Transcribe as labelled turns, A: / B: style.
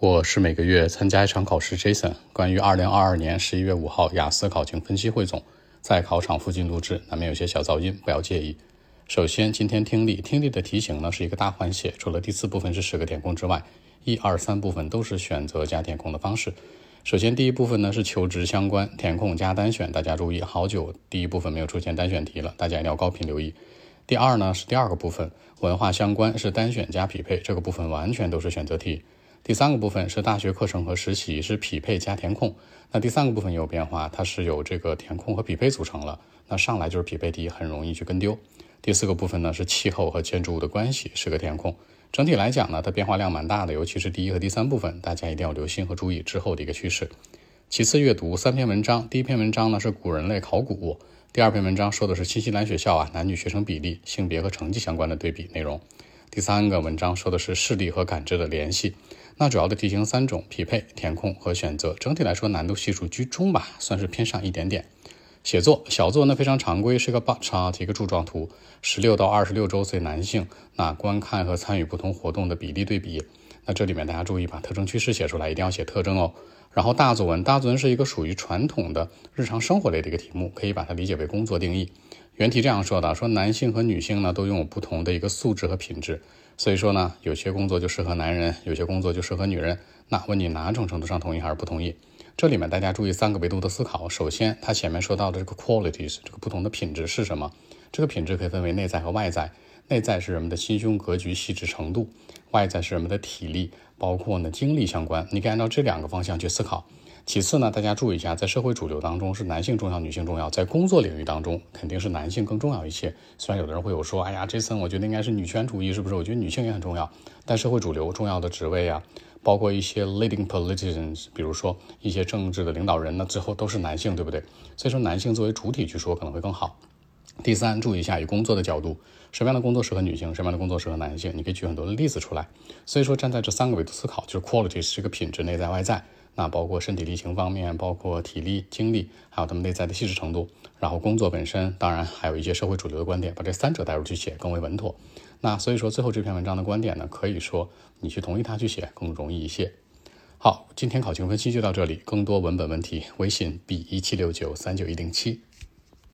A: 我是每个月参加一场考试，Jason。关于二零二二年十一月五号雅思考情分析汇总，在考场附近录制，难免有些小噪音，不要介意。首先，今天听力，听力的题型呢是一个大换写，除了第四部分是十个填空之外，一二三部分都是选择加填空的方式。首先，第一部分呢是求职相关，填空加单选，大家注意，好久第一部分没有出现单选题了，大家一定要高频留意。第二呢是第二个部分，文化相关是单选加匹配，这个部分完全都是选择题。第三个部分是大学课程和实习，是匹配加填空。那第三个部分也有变化，它是有这个填空和匹配组成了。那上来就是匹配题，很容易去跟丢。第四个部分呢是气候和建筑物的关系，是个填空。整体来讲呢，它变化量蛮大的，尤其是第一和第三部分，大家一定要留心和注意之后的一个趋势。其次阅读三篇文章，第一篇文章呢是古人类考古，第二篇文章说的是新西兰学校啊男女学生比例、性别和成绩相关的对比内容。第三个文章说的是视力和感知的联系。那主要的题型三种：匹配、填空和选择。整体来说难度系数居中吧，算是偏上一点点。写作小作呢非常常规，是一个 bar chart 一个柱状图，十六到二十六周岁男性那观看和参与不同活动的比例对比。那这里面大家注意把特征趋势写出来，一定要写特征哦。然后大作文，大作文是一个属于传统的日常生活类的一个题目，可以把它理解为工作定义。原题这样说的：说男性和女性呢都拥有不同的一个素质和品质，所以说呢有些工作就适合男人，有些工作就适合女人。那问你哪种程度上同意还是不同意？这里面大家注意三个维度的思考。首先，它前面说到的这个 qualities，这个不同的品质是什么？这个品质可以分为内在和外在。内在是人们的心胸格局细致程度，外在是人们的体力，包括呢精力相关。你可以按照这两个方向去思考。其次呢，大家注意一下，在社会主流当中是男性重要，女性重要。在工作领域当中，肯定是男性更重要一些。虽然有的人会有说，哎呀，这森我觉得应该是女权主义，是不是？我觉得女性也很重要。但社会主流重要的职位啊，包括一些 leading politicians，比如说一些政治的领导人呢，最后都是男性，对不对？所以说，男性作为主体去说可能会更好。第三，注意一下以工作的角度，什么样的工作适合女性，什么样的工作适合男性，你可以举很多的例子出来。所以说，站在这三个维度思考，就是 quality 是一个品质，内在外在。那包括身体力行方面，包括体力、精力，还有他们内在的细致程度，然后工作本身，当然还有一些社会主流的观点，把这三者带入去写更为稳妥。那所以说，最后这篇文章的观点呢，可以说你去同意他去写更容易一些。好，今天考情分析就到这里，更多文本问题，微信 b 一七六九三九一零七。